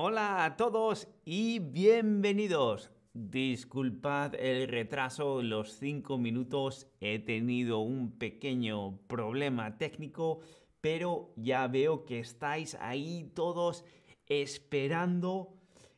Hola a todos y bienvenidos. Disculpad el retraso, los cinco minutos. He tenido un pequeño problema técnico, pero ya veo que estáis ahí todos esperando.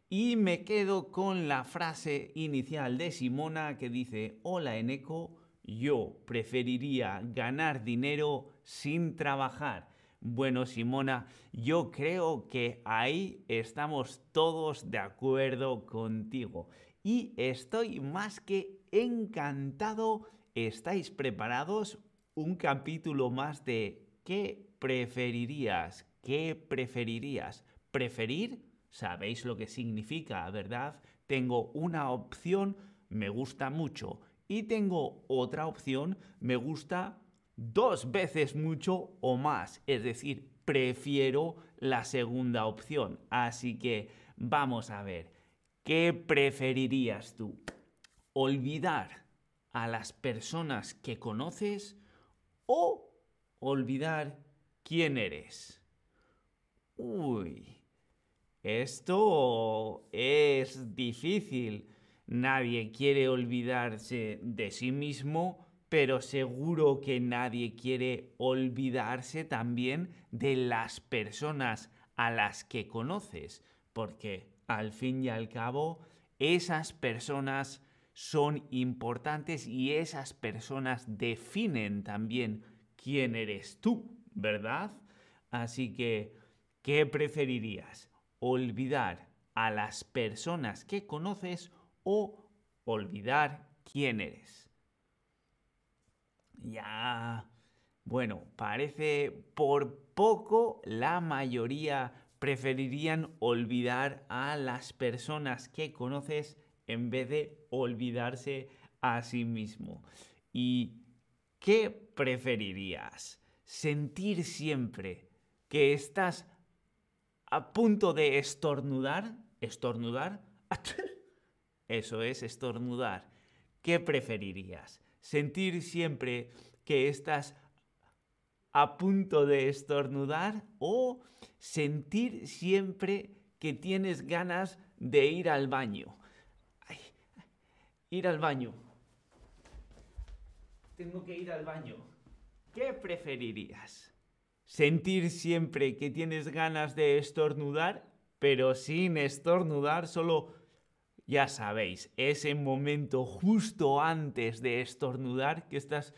Y me quedo con la frase inicial de Simona que dice, hola Eneco, yo preferiría ganar dinero sin trabajar. Bueno, Simona, yo creo que ahí estamos todos de acuerdo contigo. Y estoy más que encantado. ¿Estáis preparados? Un capítulo más de ¿qué preferirías? ¿Qué preferirías? ¿Preferir? Sabéis lo que significa, ¿verdad? Tengo una opción, me gusta mucho. Y tengo otra opción, me gusta dos veces mucho o más. Es decir, prefiero la segunda opción. Así que vamos a ver, ¿qué preferirías tú? ¿Olvidar a las personas que conoces o olvidar quién eres? Uy, esto es difícil. Nadie quiere olvidarse de sí mismo pero seguro que nadie quiere olvidarse también de las personas a las que conoces, porque al fin y al cabo esas personas son importantes y esas personas definen también quién eres tú, ¿verdad? Así que, ¿qué preferirías? ¿Olvidar a las personas que conoces o olvidar quién eres? Ya. Bueno, parece por poco la mayoría preferirían olvidar a las personas que conoces en vez de olvidarse a sí mismo. ¿Y qué preferirías? ¿Sentir siempre que estás a punto de estornudar? ¿Estornudar? Eso es estornudar. ¿Qué preferirías? Sentir siempre que estás a punto de estornudar o sentir siempre que tienes ganas de ir al baño. ir al baño. Tengo que ir al baño. ¿Qué preferirías? ¿Sentir siempre que tienes ganas de estornudar, pero sin estornudar, solo ya sabéis, ese momento justo antes de estornudar que estás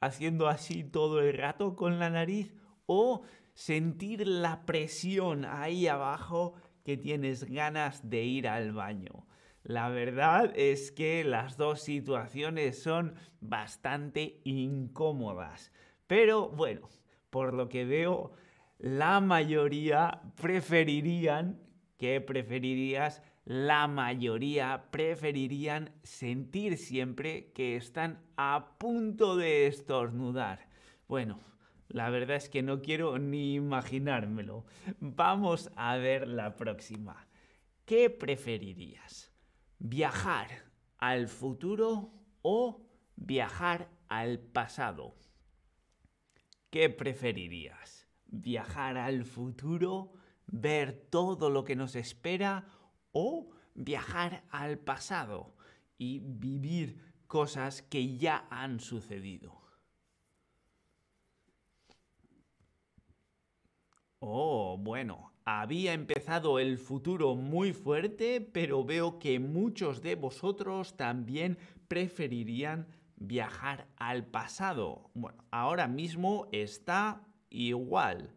haciendo así todo el rato con la nariz o sentir la presión ahí abajo que tienes ganas de ir al baño. La verdad es que las dos situaciones son bastante incómodas. Pero bueno, por lo que veo, la mayoría preferirían, ¿qué preferirías? La mayoría preferirían sentir siempre que están a punto de estornudar. Bueno, la verdad es que no quiero ni imaginármelo. Vamos a ver la próxima. ¿Qué preferirías? ¿Viajar al futuro o viajar al pasado? ¿Qué preferirías? ¿Viajar al futuro? ¿Ver todo lo que nos espera? O viajar al pasado y vivir cosas que ya han sucedido. Oh, bueno, había empezado el futuro muy fuerte, pero veo que muchos de vosotros también preferirían viajar al pasado. Bueno, ahora mismo está igual.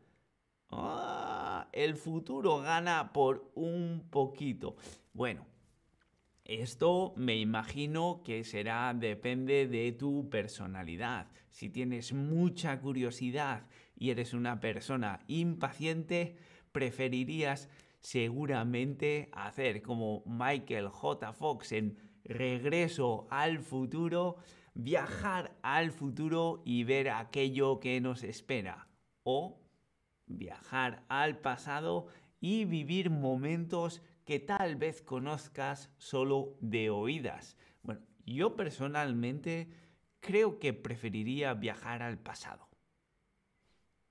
Ah, el futuro gana por un poquito. Bueno, esto me imagino que será, depende de tu personalidad. Si tienes mucha curiosidad y eres una persona impaciente, preferirías seguramente hacer como Michael J. Fox en Regreso al futuro, viajar al futuro y ver aquello que nos espera. O viajar al pasado y vivir momentos que tal vez conozcas solo de oídas. Bueno, yo personalmente creo que preferiría viajar al pasado.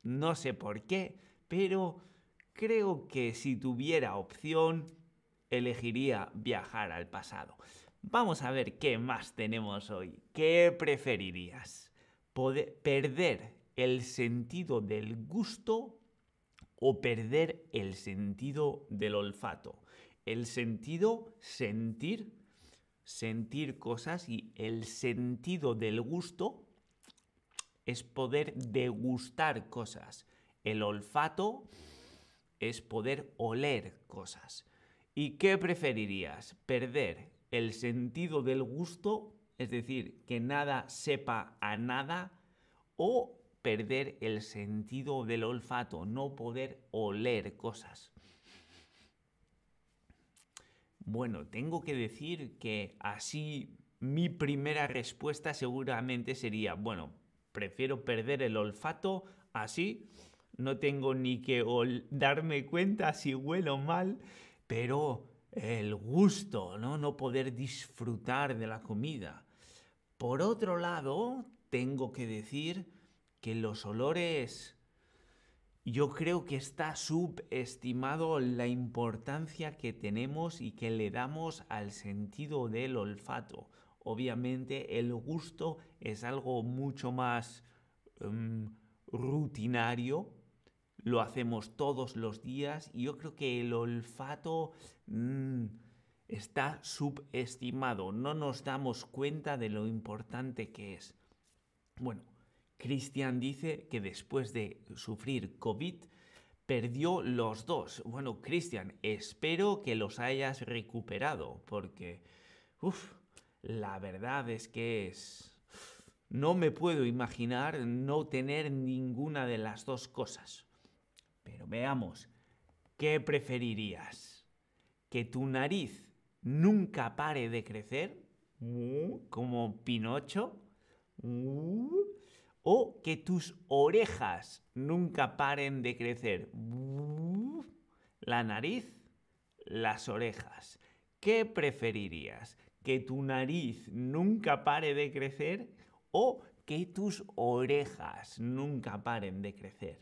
No sé por qué, pero creo que si tuviera opción, elegiría viajar al pasado. Vamos a ver qué más tenemos hoy. ¿Qué preferirías? ¿Perder el sentido del gusto o perder el sentido del olfato? El sentido, sentir, sentir cosas y el sentido del gusto es poder degustar cosas. El olfato es poder oler cosas. ¿Y qué preferirías? ¿Perder el sentido del gusto, es decir, que nada sepa a nada, o perder el sentido del olfato, no poder oler cosas? Bueno, tengo que decir que así mi primera respuesta seguramente sería, bueno, prefiero perder el olfato así, no tengo ni que darme cuenta si huelo mal, pero el gusto, ¿no? No poder disfrutar de la comida. Por otro lado, tengo que decir que los olores, yo creo que está subestimado la importancia que tenemos y que le damos al sentido del olfato. Obviamente el gusto es algo mucho más em, rutinario, lo hacemos todos los días y yo creo que el olfato mm, está subestimado, no nos damos cuenta de lo importante que es. Bueno, Cristian dice que después de sufrir COVID perdió los dos. Bueno, Cristian, espero que los hayas recuperado porque, la verdad es que es... No me puedo imaginar no tener ninguna de las dos cosas. Pero veamos, ¿qué preferirías? ¿Que tu nariz nunca pare de crecer? Como Pinocho. ¿O que tus orejas nunca paren de crecer? La nariz, las orejas. ¿Qué preferirías? que tu nariz nunca pare de crecer o que tus orejas nunca paren de crecer.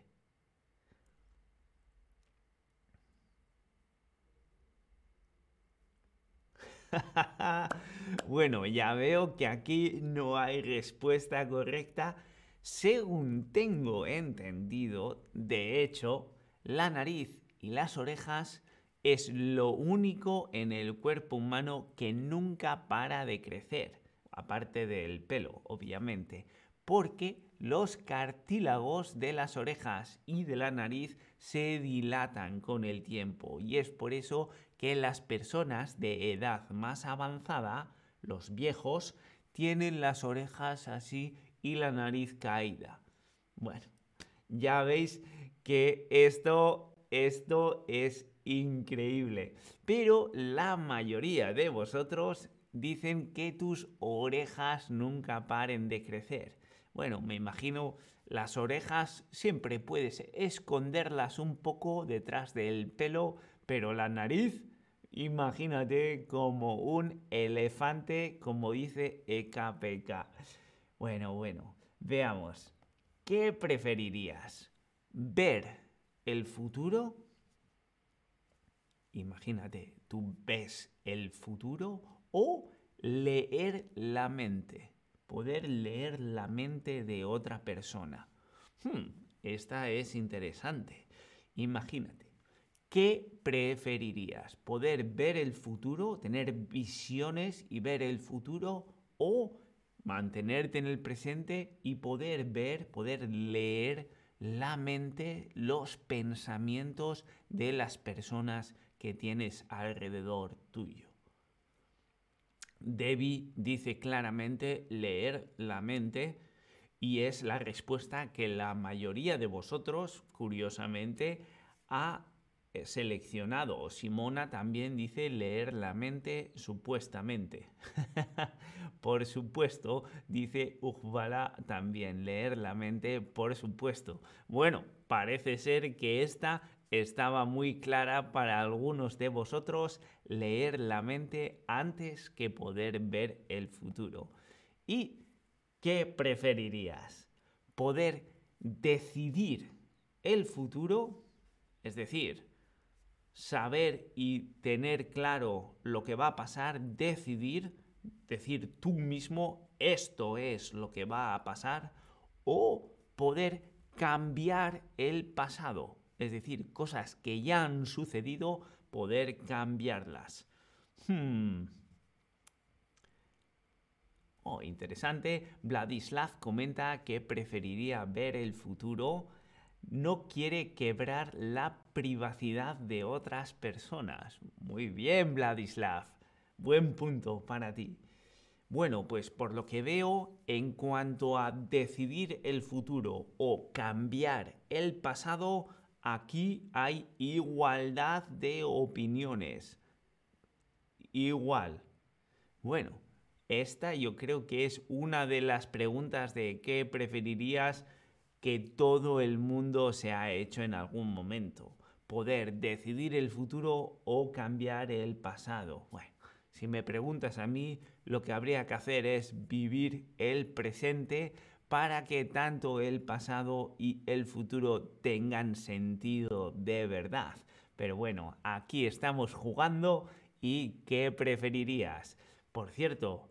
bueno, ya veo que aquí no hay respuesta correcta. Según tengo entendido, de hecho, la nariz y las orejas es lo único en el cuerpo humano que nunca para de crecer, aparte del pelo, obviamente, porque los cartílagos de las orejas y de la nariz se dilatan con el tiempo y es por eso que las personas de edad más avanzada, los viejos, tienen las orejas así y la nariz caída. Bueno, ya veis que esto, esto es increíble. Pero la mayoría de vosotros dicen que tus orejas nunca paren de crecer. Bueno, me imagino las orejas siempre puedes esconderlas un poco detrás del pelo, pero la nariz, imagínate como un elefante, como dice EKPK. Bueno, bueno, veamos. ¿Qué preferirías? ¿Ver el futuro Imagínate, tú ves el futuro o leer la mente, poder leer la mente de otra persona. Hmm, esta es interesante. Imagínate, ¿qué preferirías? ¿Poder ver el futuro, tener visiones y ver el futuro o mantenerte en el presente y poder ver, poder leer la mente, los pensamientos de las personas que tienes alrededor tuyo. Debbie dice claramente leer la mente y es la respuesta que la mayoría de vosotros, curiosamente, ha seleccionado. O Simona también dice leer la mente supuestamente. por supuesto, dice Ujbala también, leer la mente por supuesto. Bueno, parece ser que esta estaba muy clara para algunos de vosotros leer la mente antes que poder ver el futuro. ¿Y qué preferirías? ¿Poder decidir el futuro? Es decir, saber y tener claro lo que va a pasar, decidir, decir tú mismo, esto es lo que va a pasar, o poder cambiar el pasado, es decir, cosas que ya han sucedido, poder cambiarlas. Hmm. Oh, interesante. Vladislav comenta que preferiría ver el futuro. No quiere quebrar la privacidad de otras personas. Muy bien, Vladislav. Buen punto para ti. Bueno, pues por lo que veo, en cuanto a decidir el futuro o cambiar el pasado, aquí hay igualdad de opiniones. Igual. Bueno, esta yo creo que es una de las preguntas de qué preferirías que todo el mundo se ha hecho en algún momento. Poder decidir el futuro o cambiar el pasado. Bueno, si me preguntas a mí, lo que habría que hacer es vivir el presente para que tanto el pasado y el futuro tengan sentido de verdad. Pero bueno, aquí estamos jugando y ¿qué preferirías? Por cierto,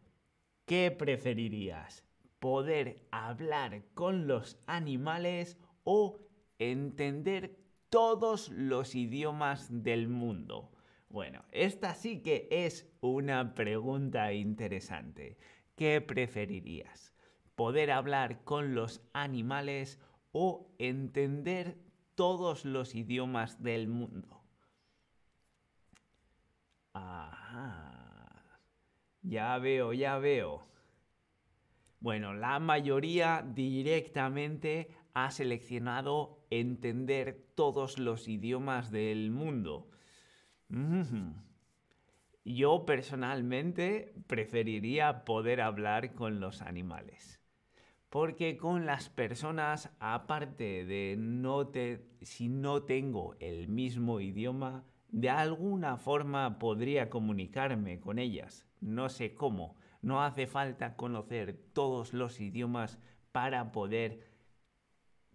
¿qué preferirías? ¿Poder hablar con los animales o entender todos los idiomas del mundo? Bueno, esta sí que es una pregunta interesante. ¿Qué preferirías? ¿Poder hablar con los animales o entender todos los idiomas del mundo? Ajá. Ya veo, ya veo. Bueno, la mayoría directamente ha seleccionado entender todos los idiomas del mundo. Yo personalmente preferiría poder hablar con los animales. Porque con las personas, aparte de no te, si no tengo el mismo idioma, de alguna forma podría comunicarme con ellas. No sé cómo. No hace falta conocer todos los idiomas para poder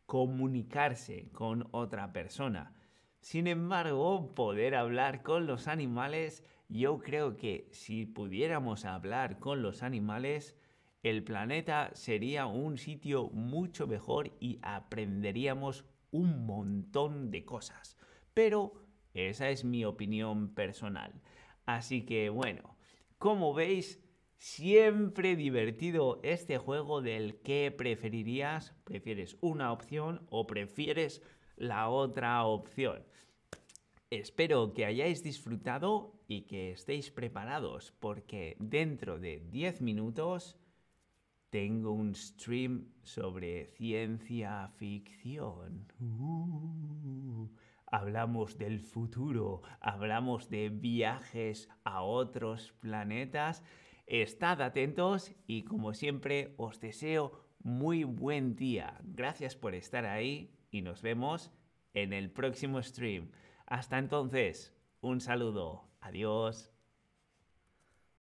comunicarse con otra persona. Sin embargo, poder hablar con los animales, yo creo que si pudiéramos hablar con los animales, el planeta sería un sitio mucho mejor y aprenderíamos un montón de cosas. Pero esa es mi opinión personal. Así que bueno, como veis, siempre divertido este juego del que preferirías. ¿Prefieres una opción o prefieres la otra opción. Espero que hayáis disfrutado y que estéis preparados porque dentro de 10 minutos tengo un stream sobre ciencia ficción. Uh, hablamos del futuro, hablamos de viajes a otros planetas. Estad atentos y como siempre os deseo muy buen día. Gracias por estar ahí y nos vemos en el próximo stream. Hasta entonces, un saludo. Adiós.